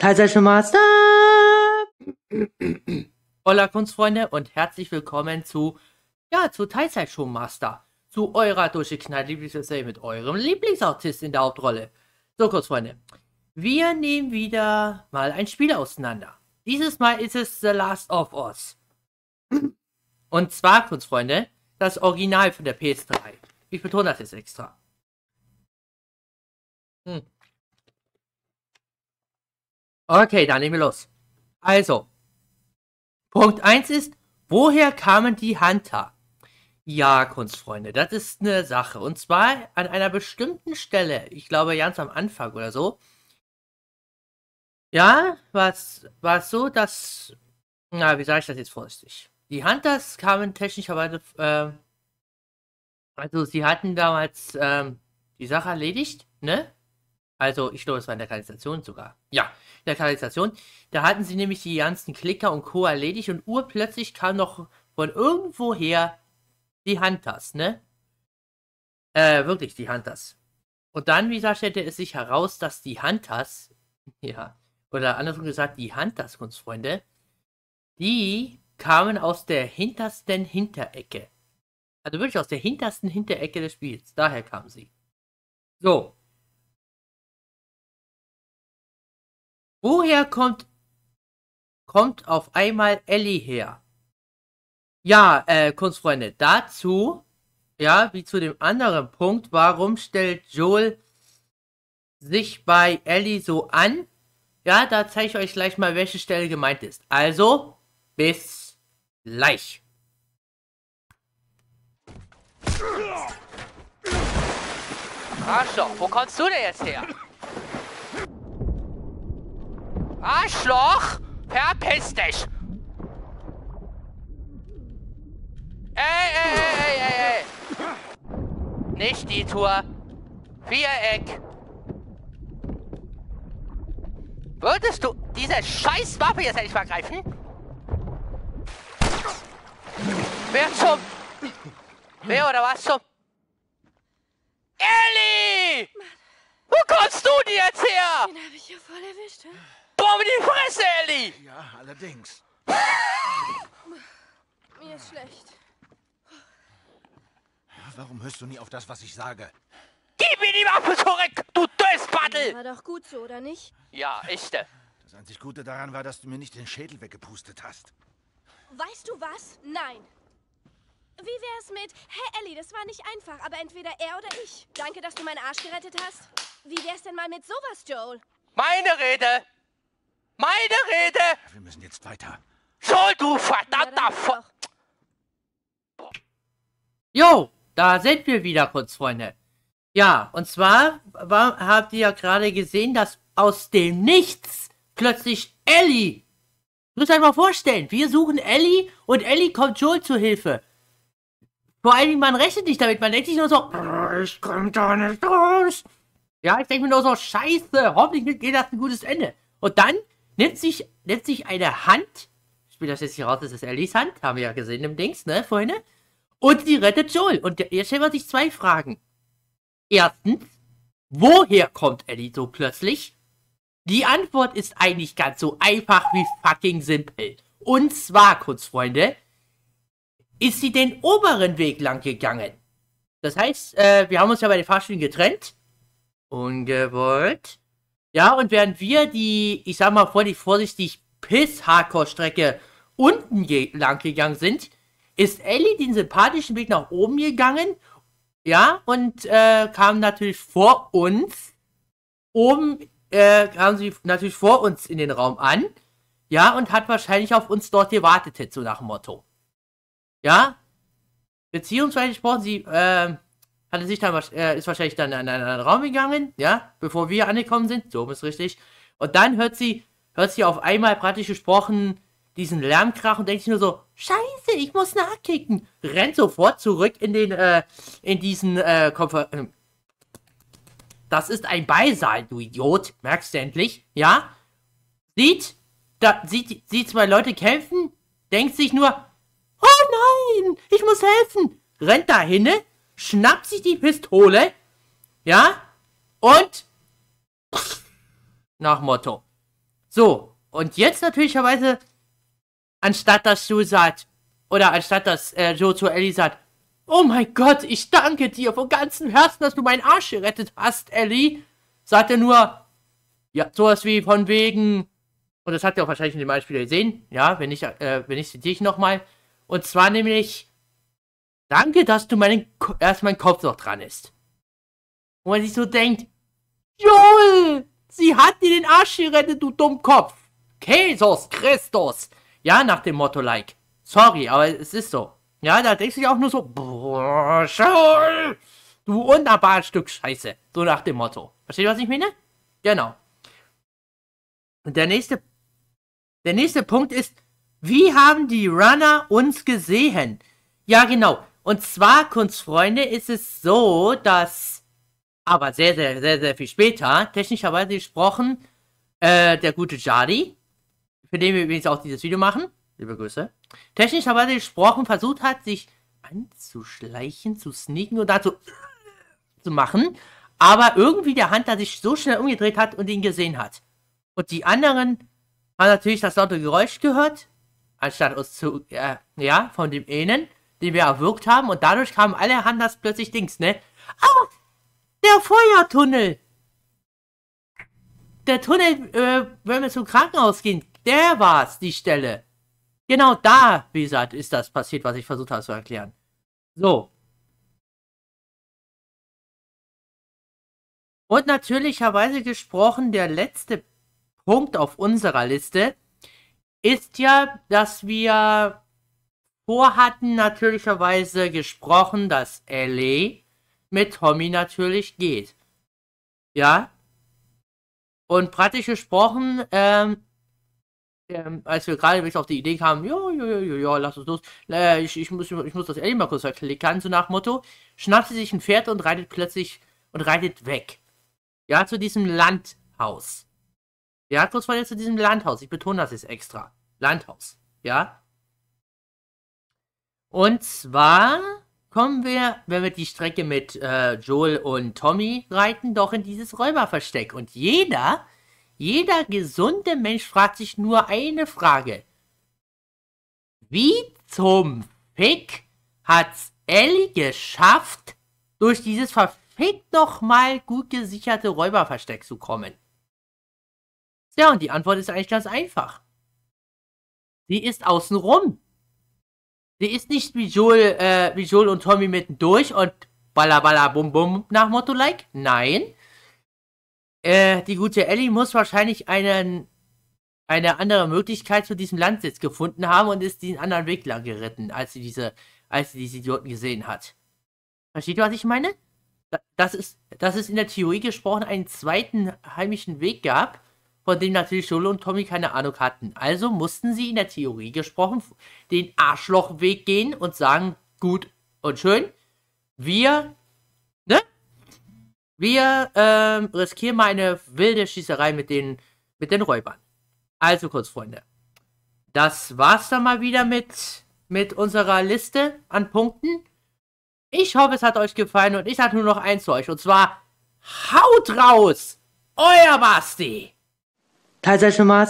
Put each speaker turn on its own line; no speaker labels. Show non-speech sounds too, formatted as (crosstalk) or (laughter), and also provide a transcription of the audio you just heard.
Teilzeitmaster!
Hola Kunstfreunde und herzlich willkommen zu, ja, zu Teilzeitshowmaster. Zu eurer durchgeknallten Lieblingsserie mit eurem Lieblingsautist in der Hauptrolle. So, Kunstfreunde. Wir nehmen wieder mal ein Spiel auseinander. Dieses Mal ist es The Last of Us. Und zwar, Kunstfreunde, das Original von der PS3. Ich betone das jetzt extra. Hm. Okay, dann nehmen wir los. Also, Punkt 1 ist, woher kamen die Hunter? Ja, Kunstfreunde, das ist eine Sache. Und zwar an einer bestimmten Stelle, ich glaube ganz am Anfang oder so. Ja, war es so, dass, na, wie sage ich das jetzt vorsichtig? Die Hunters kamen technischerweise, äh, also sie hatten damals ähm, die Sache erledigt, ne? Also, ich glaube, es war in der Kanalisation sogar. Ja, in der Kanalisation. Da hatten sie nämlich die ganzen Klicker und Co. erledigt und urplötzlich kam noch von irgendwoher die Hunters, ne? Äh, wirklich die Hunters. Und dann, wie gesagt, stellte es sich heraus, dass die Hunters, (laughs) ja, oder andersrum gesagt, die Hunters, Kunstfreunde, die kamen aus der hintersten Hinterecke. Also wirklich aus der hintersten Hinterecke des Spiels. Daher kamen sie. So, Woher kommt, kommt auf einmal Ellie her? Ja, äh, Kunstfreunde, dazu, ja, wie zu dem anderen Punkt, warum stellt Joel sich bei Ellie so an? Ja, da zeige ich euch gleich mal, welche Stelle gemeint ist. Also, bis gleich.
Arschloch, wo kommst du denn jetzt her? Arschloch! Verpiss dich! Ey, ey, ey, ey, ey, ey! Nicht die Tour. Viereck. Würdest du diese scheiß Waffe jetzt endlich vergreifen? Wer zum... Wer oder was zum... Ellie! Wo kommst du denn jetzt her?
Den habe ich ja voll erwischt. Hm?
Boah, mit die Fresse, Ellie!
Ja, allerdings.
Mir ist schlecht.
Warum hörst du nie auf das, was ich sage?
Gib mir die Waffe zurück, du Dösbattel!
War doch gut so, oder nicht?
Ja, echte.
Das einzig Gute daran war, dass du mir nicht den Schädel weggepustet hast.
Weißt du was? Nein. Wie wär's mit, hey Ellie, das war nicht einfach, aber entweder er oder ich. Danke, dass du meinen Arsch gerettet hast. Wie wär's denn mal mit sowas, Joel?
Meine Rede! Meine Rede!
Wir müssen jetzt weiter.
Soll du verdammter
doch.
Jo, da sind wir wieder, Kurzfreunde. Ja, und zwar war, habt ihr ja gerade gesehen, dass aus dem Nichts plötzlich Ellie. Müsst ihr euch mal vorstellen, wir suchen Ellie und Ellie kommt Joel zu Hilfe. Vor allen Dingen, man rechnet nicht damit, man denkt sich nur so, ich komm da nicht raus. Ja, ich denke mir nur so, scheiße, hoffentlich geht das ein gutes Ende. Und dann nimmt sich, nimmt sich eine Hand, ich spiele das jetzt hier raus, das ist Ellies Hand, haben wir ja gesehen im Dings, ne, vorhin, und sie rettet Joel. Und jetzt stellt man sich zwei Fragen. Erstens, woher kommt Ellie so plötzlich? Die Antwort ist eigentlich ganz so einfach wie fucking simpel. Und zwar, Kurzfreunde, ist sie den oberen Weg lang gegangen. Das heißt, äh, wir haben uns ja bei den Fahrstühlen getrennt. Ungewollt. Ja, und während wir die, ich sag mal vorsichtig, vorsichtig Piss-Hardcore-Strecke unten ge lang gegangen sind, ist Ellie den sympathischen Weg nach oben gegangen. Ja, und äh, kam natürlich vor uns. Oben äh, kam sie natürlich vor uns in den Raum an. Ja, und hat wahrscheinlich auf uns dort gewartet, so nach dem Motto. Ja? Beziehungsweise gesprochen, sie, äh, hatte sich dann, äh, ist wahrscheinlich dann in einen anderen Raum gegangen, ja, bevor wir angekommen sind, so ist richtig. Und dann hört sie, hört sie auf einmal praktisch gesprochen diesen Lärmkrach und denkt sich nur so, Scheiße, ich muss nachkicken. Rennt sofort zurück in den, äh, in diesen, äh, Konfer äh, Das ist ein Beisaal, du Idiot, merkst du endlich, ja? Sieht, da, sieht, sieht zwei Leute kämpfen, denkt sich nur, oh nein, ich muss helfen. Rennt dahin, schnappt sich die Pistole, ja, und nach Motto. So, und jetzt natürlicherweise, anstatt dass Joe sagt, oder anstatt dass äh, Joe zu Ellie sagt, Oh mein Gott, ich danke dir von ganzem Herzen, dass du meinen Arsch gerettet hast, Ellie, sagt er nur, ja, sowas wie von wegen, und das habt ihr auch wahrscheinlich in dem Beispiel gesehen, ja, wenn ich, äh, wenn ich zitiere ich nochmal, und zwar nämlich, danke, dass du meinen, erst mein Kopf noch dran ist. Und man sich so denkt, Joel, sie hat dir den Arsch gerettet, du Dummkopf. Jesus Christus. Ja, nach dem Motto like. Sorry, aber es ist so. Ja, da denkst du dir auch nur so, boah, Joel, du wunderbares Stück Scheiße. So nach dem Motto. Versteht ihr, was ich meine? Genau. Und der nächste, der nächste Punkt ist, wie haben die Runner uns gesehen? Ja, genau. Und zwar, Kunstfreunde, ist es so, dass, aber sehr, sehr, sehr, sehr viel später, technischerweise gesprochen, äh, der gute Jadi, für den wir übrigens auch dieses Video machen, liebe Grüße, technischerweise gesprochen versucht hat, sich anzuschleichen, zu sneaken und dazu zu machen, aber irgendwie der Hunter sich so schnell umgedreht hat und ihn gesehen hat. Und die anderen haben natürlich das laute Geräusch gehört, anstatt uns zu, äh, ja, von dem einen, den wir erwürgt haben. Und dadurch kamen alle Hunters plötzlich Dings, ne? Ah, der Feuertunnel! Der Tunnel, äh, wenn wir zum Krankenhaus gehen, der war's, die Stelle. Genau da, wie gesagt, ist das passiert, was ich versucht habe zu erklären. So. Und natürlicherweise gesprochen, der letzte Punkt auf unserer Liste ist ja, dass wir vorhatten, natürlicherweise gesprochen, dass Ellie mit Tommy natürlich geht. Ja? Und praktisch gesprochen, ähm, ähm, als wir gerade auf die Idee kamen, ja, ja, ja, ja, lass uns los, äh, ich, ich, muss, ich muss das Ellie mal kurz erklären, so nach Motto, schnappt sie sich ein Pferd und reitet plötzlich und reitet weg. Ja, zu diesem Landhaus. Ja, kurz vor zu diesem Landhaus. Ich betone das jetzt extra. Landhaus. Ja. Und zwar kommen wir, wenn wir die Strecke mit äh, Joel und Tommy reiten, doch in dieses Räuberversteck. Und jeder, jeder gesunde Mensch fragt sich nur eine Frage. Wie zum Fick hat's Ellie geschafft, durch dieses verfickt nochmal gut gesicherte Räuberversteck zu kommen? Ja, und die Antwort ist eigentlich ganz einfach. Sie ist außenrum. Sie ist nicht wie Joel, äh, wie Joel und Tommy mittendurch und balla balla bum bum nach Motto like. Nein. Äh, die gute Ellie muss wahrscheinlich einen, eine andere Möglichkeit zu diesem Landsitz gefunden haben und ist den anderen Weg lang geritten, als sie diese, als sie diese Idioten gesehen hat. Versteht ihr, was ich meine? Das ist, dass es in der Theorie gesprochen einen zweiten heimischen Weg gab, von dem natürlich Joel und Tommy keine Ahnung hatten. Also mussten sie in der Theorie gesprochen den Arschlochweg gehen und sagen, gut und schön, wir, ne? Wir ähm, riskieren mal eine wilde Schießerei mit den, mit den Räubern. Also kurz, Freunde. Das war's dann mal wieder mit, mit unserer Liste an Punkten. Ich hoffe, es hat euch gefallen und ich sage nur noch eins zu euch. Und zwar, haut raus! Euer Basti! 他在什么？